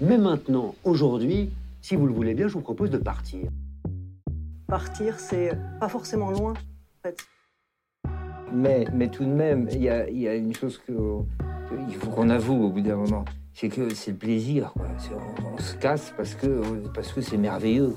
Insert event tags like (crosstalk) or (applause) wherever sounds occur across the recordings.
Mais maintenant, aujourd'hui, si vous le voulez bien, je vous propose de partir. Partir, c'est pas forcément loin, en fait. Mais, mais tout de même, il y a, y a une chose que, que il faut qu'on avoue au bout d'un moment, c'est que c'est le plaisir. Quoi. C'est- On, on se casse parce que parce que c'est merveilleux.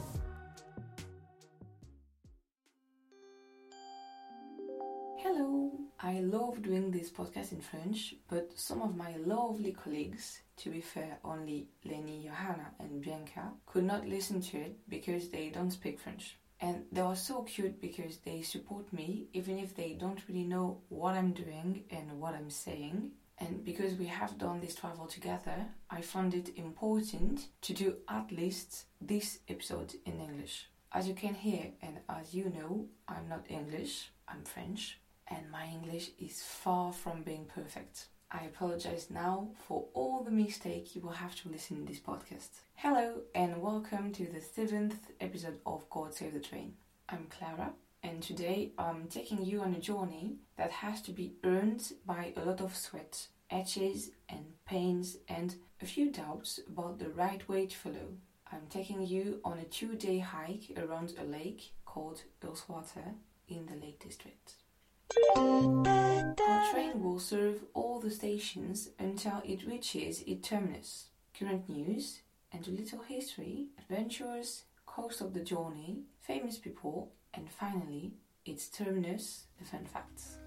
Hello! I love doing this podcast in French, but some of my lovely colleagues, to be fair, only Lenny, Johanna, and Bianca, could not listen to it because they don't speak French. And they are so cute because they support me even if they don't really know what I'm doing and what I'm saying. And because we have done this travel together, I found it important to do at least this episode in English. As you can hear, and as you know, I'm not English, I'm French, and my English is far from being perfect. I apologize now for all the mistake you will have to listen in this podcast. Hello, and welcome to the seventh episode of God Save the Train. I'm Clara, and today I'm taking you on a journey that has to be earned by a lot of sweat, etches, and pains, and a few doubts about the right way to follow. I'm taking you on a two day hike around a lake called Ullswater in the Lake District. Train will serve all the stations until it reaches its terminus. Current news and a little history, adventures, cost of the journey, famous people, and finally, its terminus, the fun facts.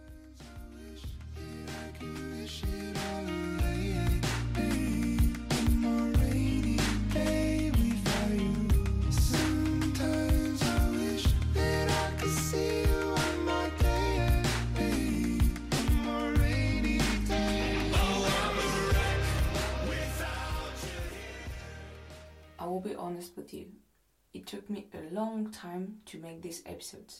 Be honest with you. It took me a long time to make this episode.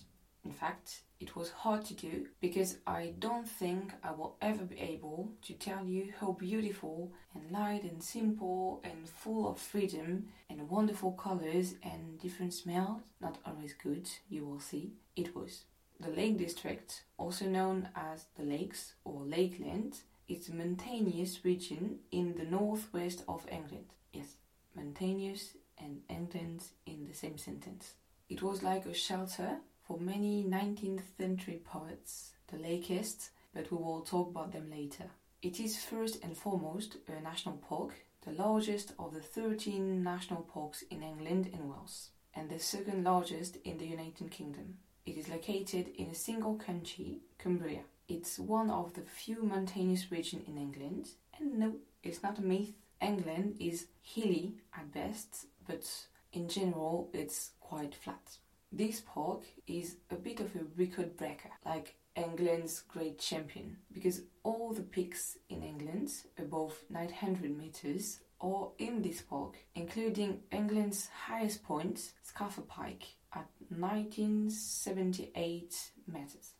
In fact, it was hard to do because I don't think I will ever be able to tell you how beautiful and light and simple and full of freedom and wonderful colors and different smells, not always good, you will see, it was. The Lake District, also known as the Lakes or Lakeland, is a mountainous region in the northwest of England. Yes, mountainous and England in the same sentence. It was like a shelter for many 19th century poets, the Lakeists, but we will talk about them later. It is first and foremost a national park, the largest of the 13 national parks in England and Wales, and the second largest in the United Kingdom. It is located in a single county, Cumbria. It's one of the few mountainous regions in England, and no, it's not a myth. England is hilly at best, but in general it's quite flat. This park is a bit of a record breaker, like England's great champion, because all the peaks in England above 900 meters are in this park, including England's highest point, Scafell Pike, at 1978 meters.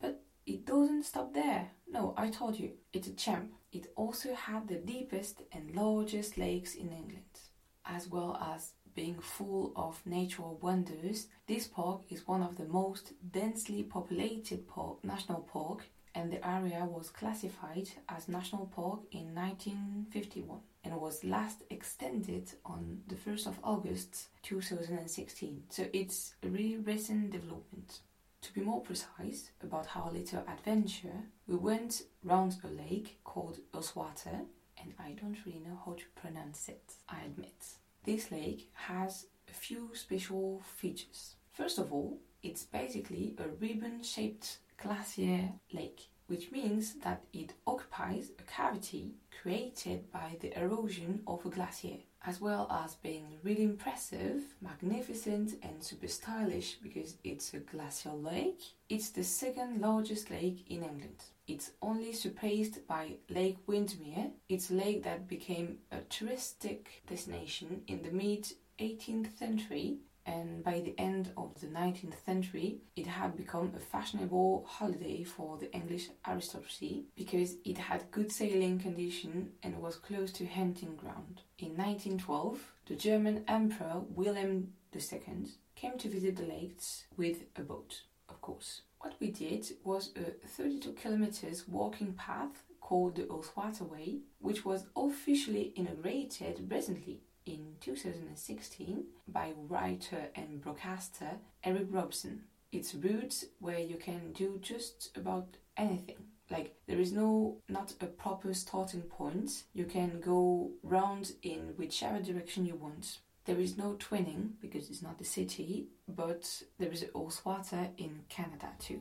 But it doesn't stop there. No, I told you, it's a champ. It also had the deepest and largest lakes in England. As well as being full of natural wonders, this park is one of the most densely populated park, national park and the area was classified as national park in 1951 and was last extended on the 1st of August 2016. So it's a really recent development. To be more precise about our little adventure, we went round a lake called Ullswater, and I don't really know how to pronounce it, I admit. This lake has a few special features. First of all, it's basically a ribbon shaped glacier lake, which means that it occupies a cavity created by the erosion of a glacier, as well as being really impressive, magnificent, and super stylish because it's a glacial lake. It's the second largest lake in England. It's only surpassed by Lake Windermere. It's a lake that became a touristic destination in the mid 18th century and by the end of the 19th century it had become a fashionable holiday for the English aristocracy because it had good sailing condition and was close to hunting ground. In 1912, the German Emperor William II came to visit the lakes with a boat, of course. What we did was a 32 kilometers walking path called the Ullswater Way, which was officially inaugurated recently in 2016 by writer and broadcaster Eric Robson. It's routes where you can do just about anything. Like there is no not a proper starting point. You can go round in whichever direction you want. There is no twinning because it's not the city, but there is Ullswater in Canada too.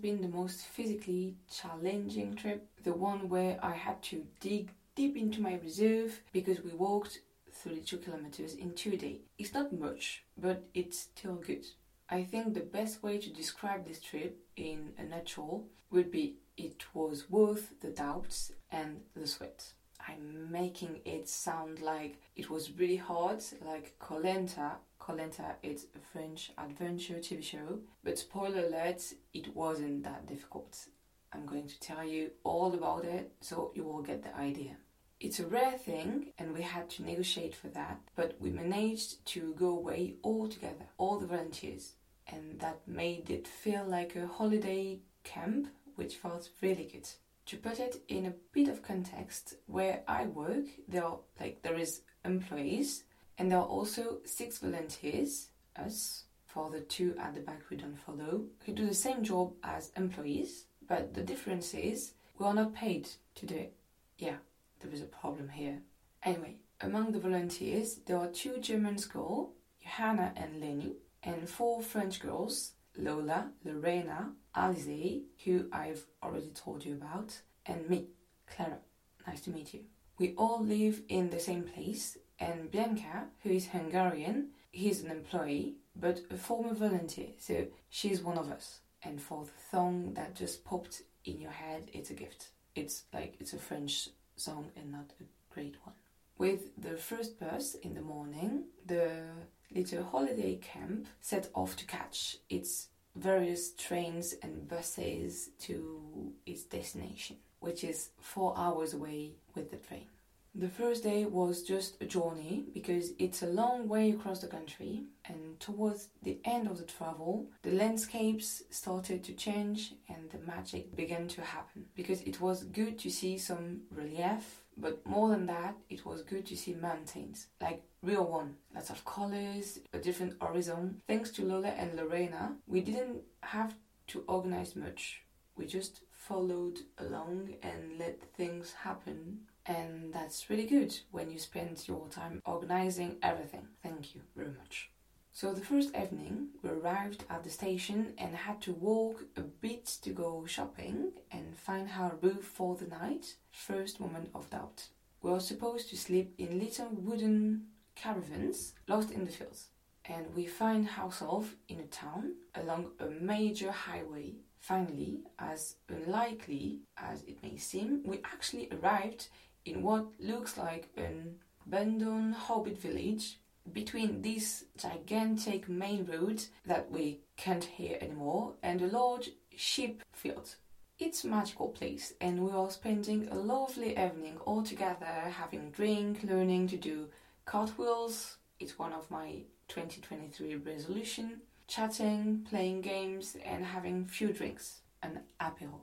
Been the most physically challenging trip, the one where I had to dig deep into my reserve because we walked 32 kilometers in two days. It's not much, but it's still good. I think the best way to describe this trip in a nutshell would be it was worth the doubts and the sweat. I'm making it sound like it was really hard, like Koh-Lanta. Koh-Lanta is a French adventure TV show, but spoiler alert, it wasn't that difficult. I'm going to tell you all about it so you will get the idea. It's a rare thing and we had to negotiate for that, but we managed to go away all together, all the volunteers, and that made it feel like a holiday camp, which felt really good. To put it in a bit of context, where I work, there are like there is employees and there are also six volunteers, us, for the two at the back we don't follow, who do the same job as employees, but the difference is we are not paid to do it. Yeah, there is a problem here. Anyway, among the volunteers, there are two German girls, Johanna and Leni, and four French girls, Lola, Lorena, Alize, who I've already told you about, and me, Clara. Nice to meet you. We all live in the same place, and Bianca, who is Hungarian, he's an employee, but a former volunteer, so she's one of us. And for the song that just popped in your head, it's a gift. It's like it's a French song and not a great one. With the first bus in the morning, the little holiday camp set off to catch its various trains and buses to its destination, which is four hours away with the train. The first day was just a journey because it's a long way across the country, and towards the end of the travel, the landscapes started to change and the magic began to happen. Because it was good to see some relief, but more than that, it was good to see mountains like real one, lots of colors, a different horizon. Thanks to Lola and Lorena, we didn't have to organize much. We just followed along and let things happen and that's really good when you spend your time organizing everything. Thank you very much. So, the first evening, we arrived at the station and had to walk a bit to go shopping and find our roof for the night. First moment of doubt. We were supposed to sleep in little wooden caravans lost in the fields. And we find ourselves in a town along a major highway. Finally, as unlikely as it may seem, we actually arrived in what looks like an abandoned hobbit village between this gigantic main road that we can't hear anymore and a large sheep field. It's a magical place and we are spending a lovely evening all together having drink, learning to do cartwheels. It's one of my 2023 resolution. Chatting, playing games and having few drinks, an apéro.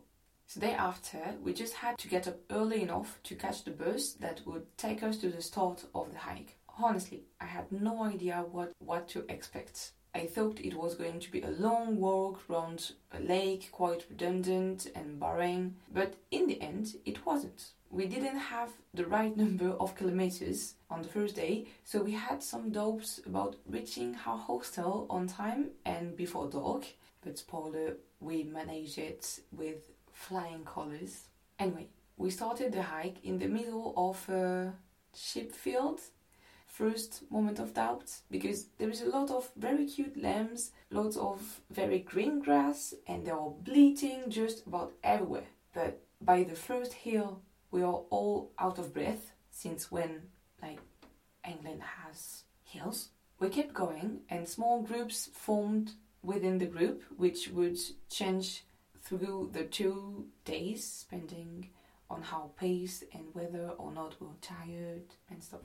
The day after, we just had to get up early enough to catch the bus that would take us to the start of the hike. Honestly, I had no idea what, what to expect. I thought it was going to be a long walk around a lake, quite redundant and boring, but in the end, it wasn't. We didn't have the right (laughs) number of kilometers on the first day, so we had some doubts about reaching our hostel on time and before dark. But spoiler, we managed it with flying colors. Anyway, we started the hike in the middle of a sheep field. First moment of doubt because there is a lot of very cute lambs, lots of very green grass, and they are all bleating just about everywhere. But by the first hill, we are all out of breath since when like England has hills. We kept going, and small groups formed within the group, which would change through the two days, depending on how pace and whether or not we're tired and stuff.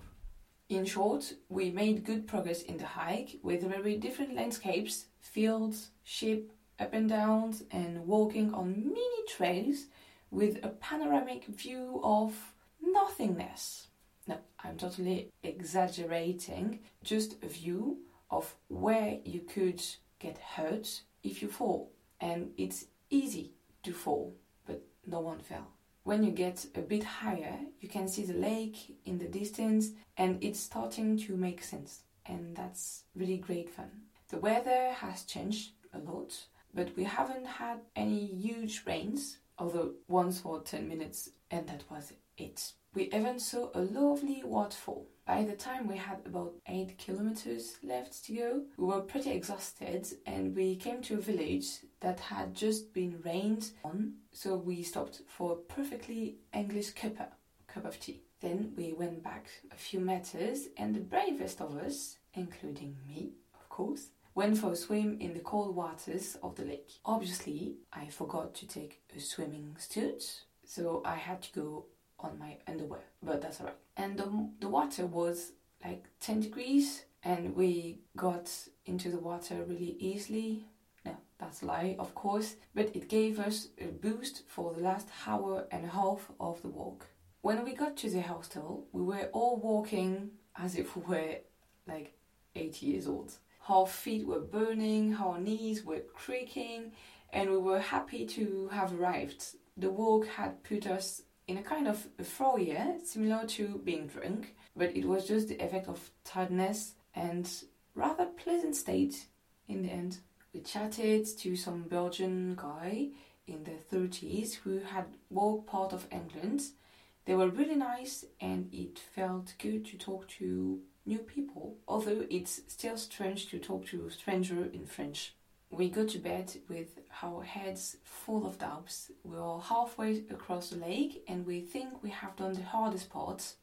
In short, we made good progress in the hike with very different landscapes, fields, sheep, up and downs, and walking on mini trails with a panoramic view of nothingness. No, I'm totally exaggerating, just a view of where you could get hurt if you fall. And it's easy to fall, but no one fell. When you get a bit higher, you can see the lake in the distance and it's starting to make sense. And that's really great fun. The weather has changed a lot, but we haven't had any huge rains, although once for 10 minutes, and that was it. We even saw a lovely waterfall. By the time we had about 8 kilometers left to go, we were pretty exhausted and we came to a village that had just been rained on, so we stopped for a perfectly English cuppa, cup of tea. Then we went back a few meters and the bravest of us, including me, of course, went for a swim in the cold waters of the lake. Obviously, I forgot to take a swimming suit, so I had to go on my underwear, but that's alright. And the, the water was like 10 degrees, and we got into the water really easily. That's lie, of course, but it gave us a boost for the last hour and a half of the walk. When we got to the hostel, we were all walking as if we were like 80 years old. Our feet were burning, our knees were creaking, and we were happy to have arrived. The walk had put us in a kind of euphoria, similar to being drunk, but it was just the effect of tiredness and rather pleasant state in the end. We chatted to some Belgian guy in their 30s who had walked part of England. They were really nice and it felt good to talk to new people, although it's still strange to talk to a stranger in French. We go to bed with our heads full of doubts. We are halfway across the lake and we think we have done the hardest part.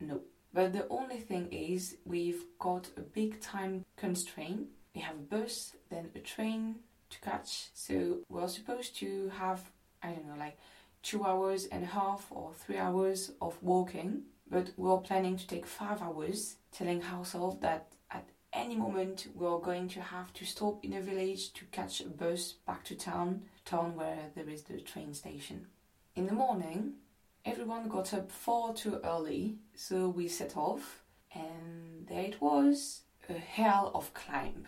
No. But the only thing is, we've got a big time constraint. We have a bus, then a train to catch. So we're supposed to have, I don't know, like two hours and a half or three hours of walking. But we're planning to take five hours, telling ourselves that at any moment we are going to have to stop in a village to catch a bus back to town, town where there is the train station. In the morning, everyone got up far too early, so we set off, and there it was a hell of climb.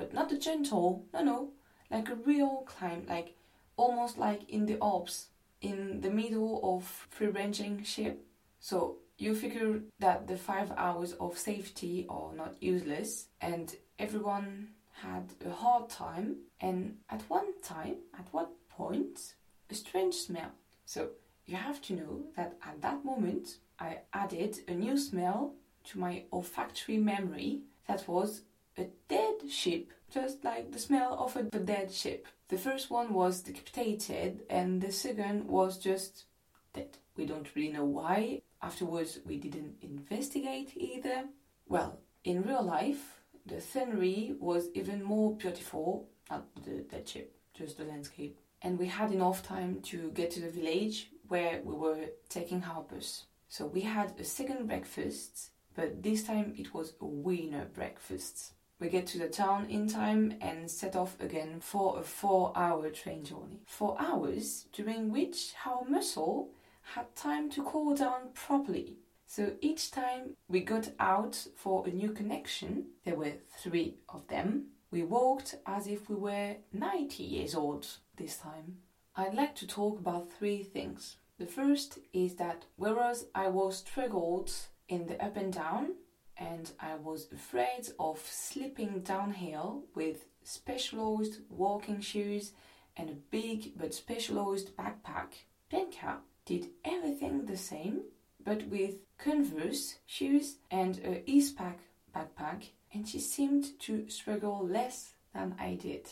But not a gentle, no, no, like a real climb, like almost like in the Alps, in the middle of free ranging sheep. So you figure that the five hours of safety are not useless and everyone had a hard time and at one time at what point a strange smell so you have to know that at that moment i added a new smell to my olfactory memory that was a dead ship just like the smell of a dead ship the first one was decapitated and the second was just dead we don't really know why Afterwards, we didn't investigate either. Well, in real life, the scenery was even more beautiful, not the dead ship, just the landscape. And we had enough time to get to the village where we were taking our bus. So we had a second breakfast, but this time it was a winner breakfast. We get to the town in time and set off again for a four hour train journey. Four hours during which our muscle had time to cool down properly. So each time we got out for a new connection, there were three of them, we walked as if we were 90 years old this time. I'd like to talk about three things. The first is that whereas I was struggled in the up and down, and I was afraid of slipping downhill with specialized walking shoes and a big but specialized backpack, Penka did everything the same, but with Converse shoes and a Eastpak backpack, and she seemed to struggle less than I did.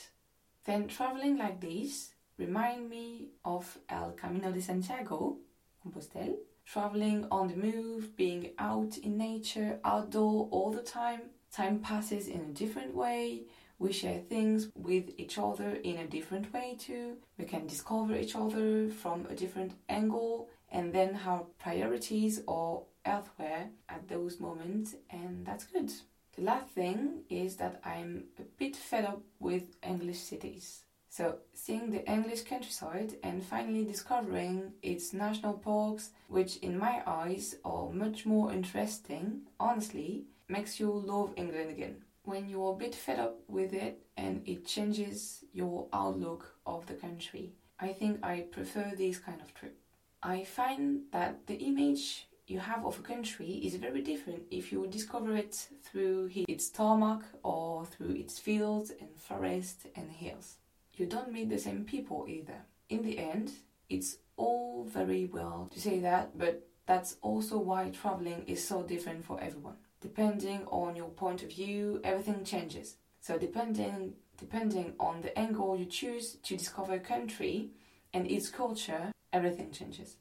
Then traveling like this remind me of El Camino de Santiago, Compostelle, traveling on the move, being out in nature, outdoor all the time. Time passes in a different way. We share things with each other in a different way too. We can discover each other from a different angle and then our priorities or elsewhere at those moments, and that's good. The last thing is that I'm a bit fed up with English cities. So, seeing the English countryside and finally discovering its national parks, which in my eyes are much more interesting, honestly, makes you love England again. When you're a bit fed up with it and it changes your outlook of the country, I think I prefer this kind of trip. I find that the image you have of a country is very different if you discover it through its tarmac or through its fields and forests and hills. You don't meet the same people either. In the end, it's all very well to say that, but that's also why traveling is so different for everyone. Depending on your point of view, everything changes. So depending depending on the angle you choose to discover a country and its culture, everything changes.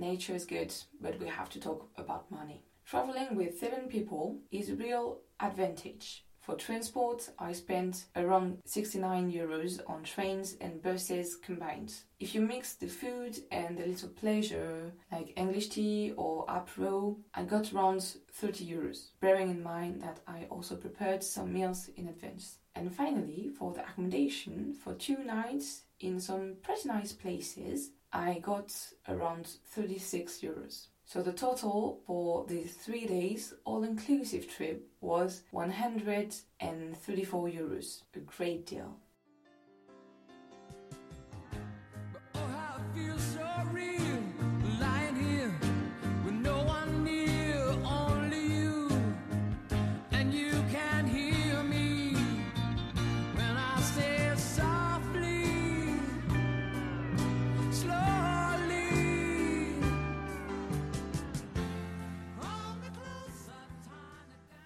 Nature is good, but we have to talk about money. Traveling with seven people is a real advantage. For transport, I spent around 69 euros on trains and buses combined. If you mix the food and the little pleasure, like English tea or apro, I got around 30 euros, bearing in mind that I also prepared some meals in advance. And finally, for the accommodation, for two nights in some pretty nice places, I got around 36 euros. So the total for the three days all inclusive trip was 134 euros. A great deal.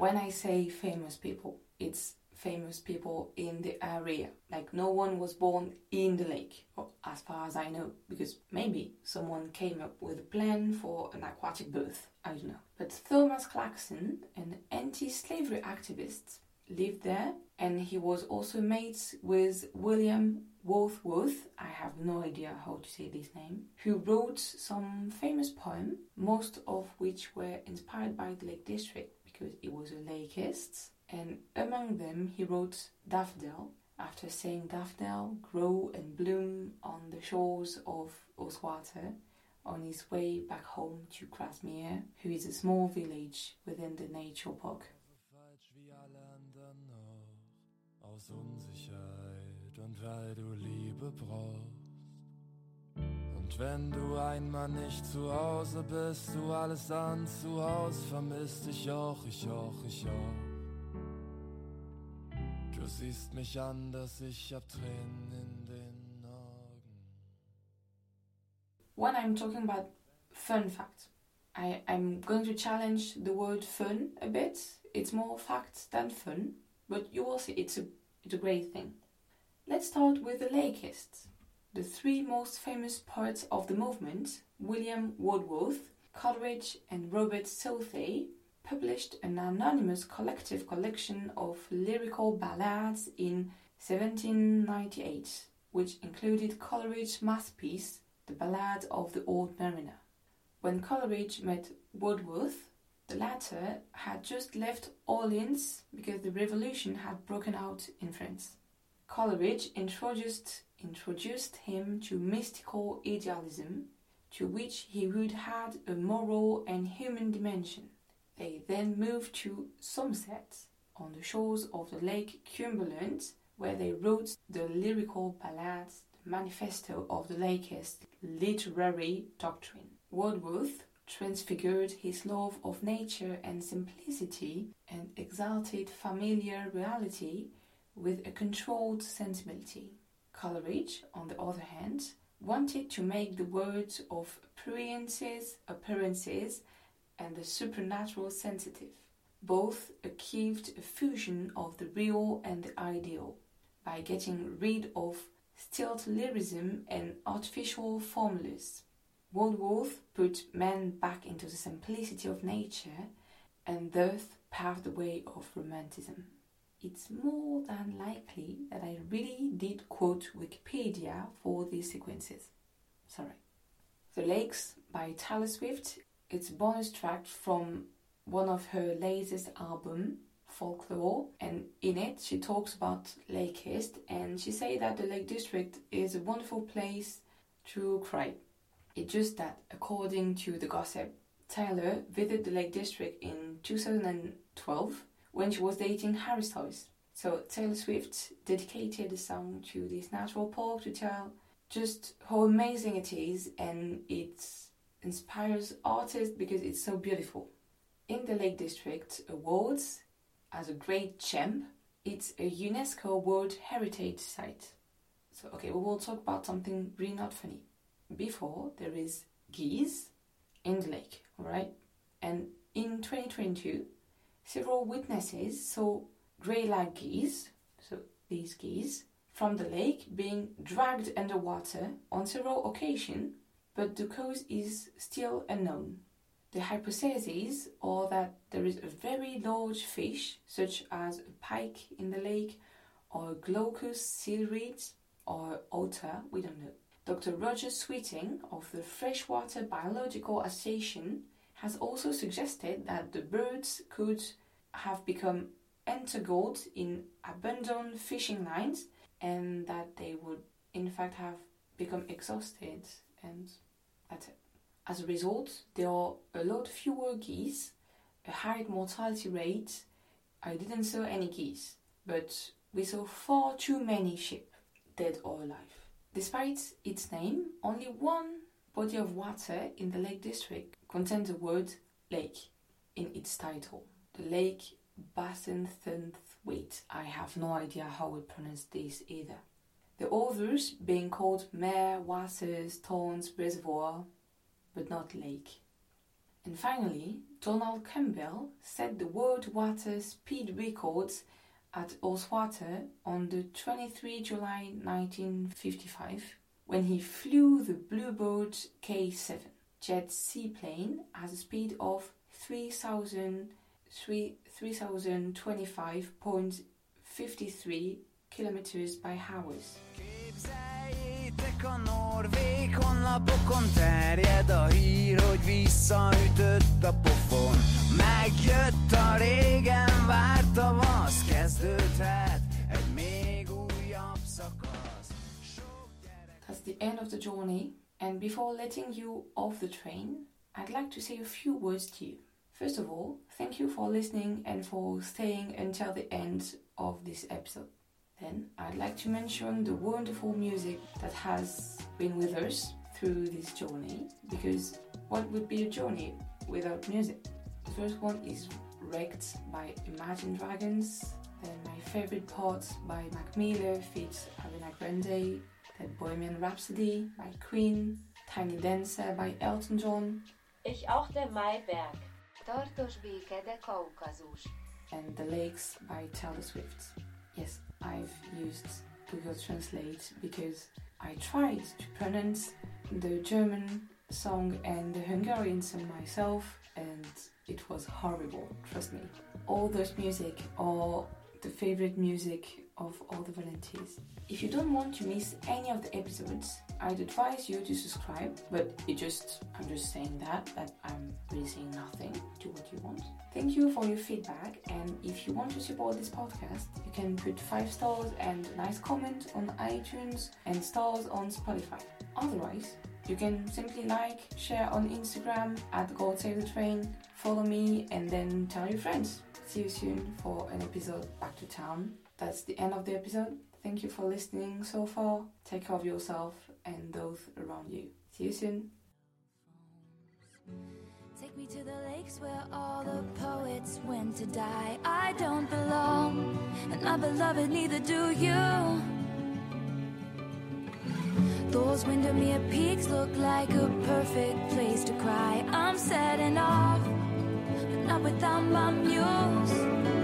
When I say famous people, it's famous people in the area. Like no one was born in the lake, as far as I know, because maybe someone came up with a plan for an aquatic birth. I don't know. But Thomas Clarkson, an anti-slavery activist, lived there, and he was also mates with William Wordsworth. I have no idea how to say this name. Who wrote some famous poems, most of which were inspired by the Lake District because he was a laicist, and among them he wrote Daffodil, after saying Daffodil grow and bloom on the shores of Ullswater on his way back home to Grasmere, who is a small village within the nature park. Aus Unsicherheit und weil du Liebe brauchst. Und wenn du einmal nicht zu Hause bist, du alles an zu vermisst, ich auch, ich auch, ich auch. Du siehst mich anders, ich hab Tränen in den Augen. When I'm talking about fun fact, I, I'm going to challenge the word fun a bit. It's more fact than fun, but you will see it's a, it's a great thing. Let's start with the Lakeists. The three most famous poets of the movement, William Wordsworth, Coleridge, and Robert Southey, published an anonymous collective collection of lyrical ballads in 1798, which included Coleridge's masterpiece, The Ballad of the Old Mariner. When Coleridge met Wordsworth, the latter had just left Orleans because the revolution had broken out in France. Coleridge introduced introduced him to mystical idealism, to which he would add a moral and human dimension. They then moved to Somerset, on the shores of the Lake Cumberland, where they wrote the lyrical ballads, the manifesto of the Lakeist literary doctrine. Wordsworth transfigured his love of nature and simplicity and exalted familiar reality with a controlled sensibility. Coleridge, on the other hand, wanted to make the words of appearances, appearances and the supernatural sensitive. Both achieved a fusion of the real and the ideal by getting rid of stilt lyrism and artificial formulas. Wordsworth put man back into the simplicity of nature and thus paved the way of romanticism. It's more than likely that I really did quote Wikipedia for these sequences. Sorry. The Lakes by Taylor Swift, it's a bonus track from one of her latest albums, Folklore, and in it she talks about Lakeist and she say that the Lake District is a wonderful place to cry. It's just that, according to the gossip, Taylor visited the Lake District in 2012 when she was dating Harry Styles. So Taylor Swift dedicated the song to this natural park to tell just how amazing it is and it inspires artists because it's so beautiful. In the Lake District Awards, as a great gem, it's a UNESCO World Heritage Site. So, okay, we will talk about something really not funny. Before, there is geese in the lake, alright? And in 2022, several witnesses saw grey lag geese, so these geese, from the lake being dragged underwater on several occasions, but the cause is still unknown. The hypotheses are that there is a very large fish, such as a pike in the lake, or a glaucus seaweed, or otter, we don't know. Dr. Roger Sweeting of the Freshwater Biological Association has also suggested that the birds could have become entangled in abandoned fishing lines and that they would in fact have become exhausted and that's it. As a result, there are a lot fewer geese, a higher mortality rate. I didn't saw any geese, but we saw far too many sheep, dead or alive. Despite its name, only one body of water in the Lake District contains the word lake in its title. The Lake Bassenthwaite. I have no idea how we pronounce this either. The others being called Mare, Waters, Tarns, Reservoir, but not Lake. And finally, Donald Campbell set the world water speed records at Ullswater on the 23 July 1955 when he flew the Bluebird K7 jet seaplane at a speed of 3,000 3025.53 kilometers by hour. A norvég honlapokon terjed a hír, hogy visszaütött a pofon. Megjött a régen várt kezdődhet egy még újabb szakasz. That's the end of the journey, and before letting you off the train, I'd like to say a few words to you. First of all, thank you for listening and for staying until the end of this episode. Then I'd like to mention the wonderful music that has been with us through this journey because what would be a journey without music? The first one is Wrecked by Imagine Dragons, then my favorite part by Mac Miller feats Ariana Grande, then Bohemian Rhapsody by Queen, Tiny Dancer by Elton John, Ich auch der Maiberg. Tartos béke, de Kaukazus. and The Lakes by Taylor Swift. Yes, I've used Google Translate because I tried to pronounce the German song and the Hungarian song myself, and it was horrible, trust me. All those music are the favorite music of all the volunteers. If you don't want to miss any of the episodes, I'd advise you to subscribe, but it just I'm just saying that I'm really saying nothing to what you want. Thank you for your feedback and if you want to support this podcast, you can put 5 stars and nice comment on iTunes and stars on Spotify. Otherwise, you can simply like, share on Instagram at God Save the Train, follow me and then tell your friends. See you soon for an episode back to town. That's the end of the episode. Thank you for listening so far. Take care of yourself and those around you. See you soon. Take me to the lakes where all the poets went to die. I don't belong, and my beloved, neither do you. Those Windermere peaks look like a perfect place to cry. I'm setting off, but not without my music.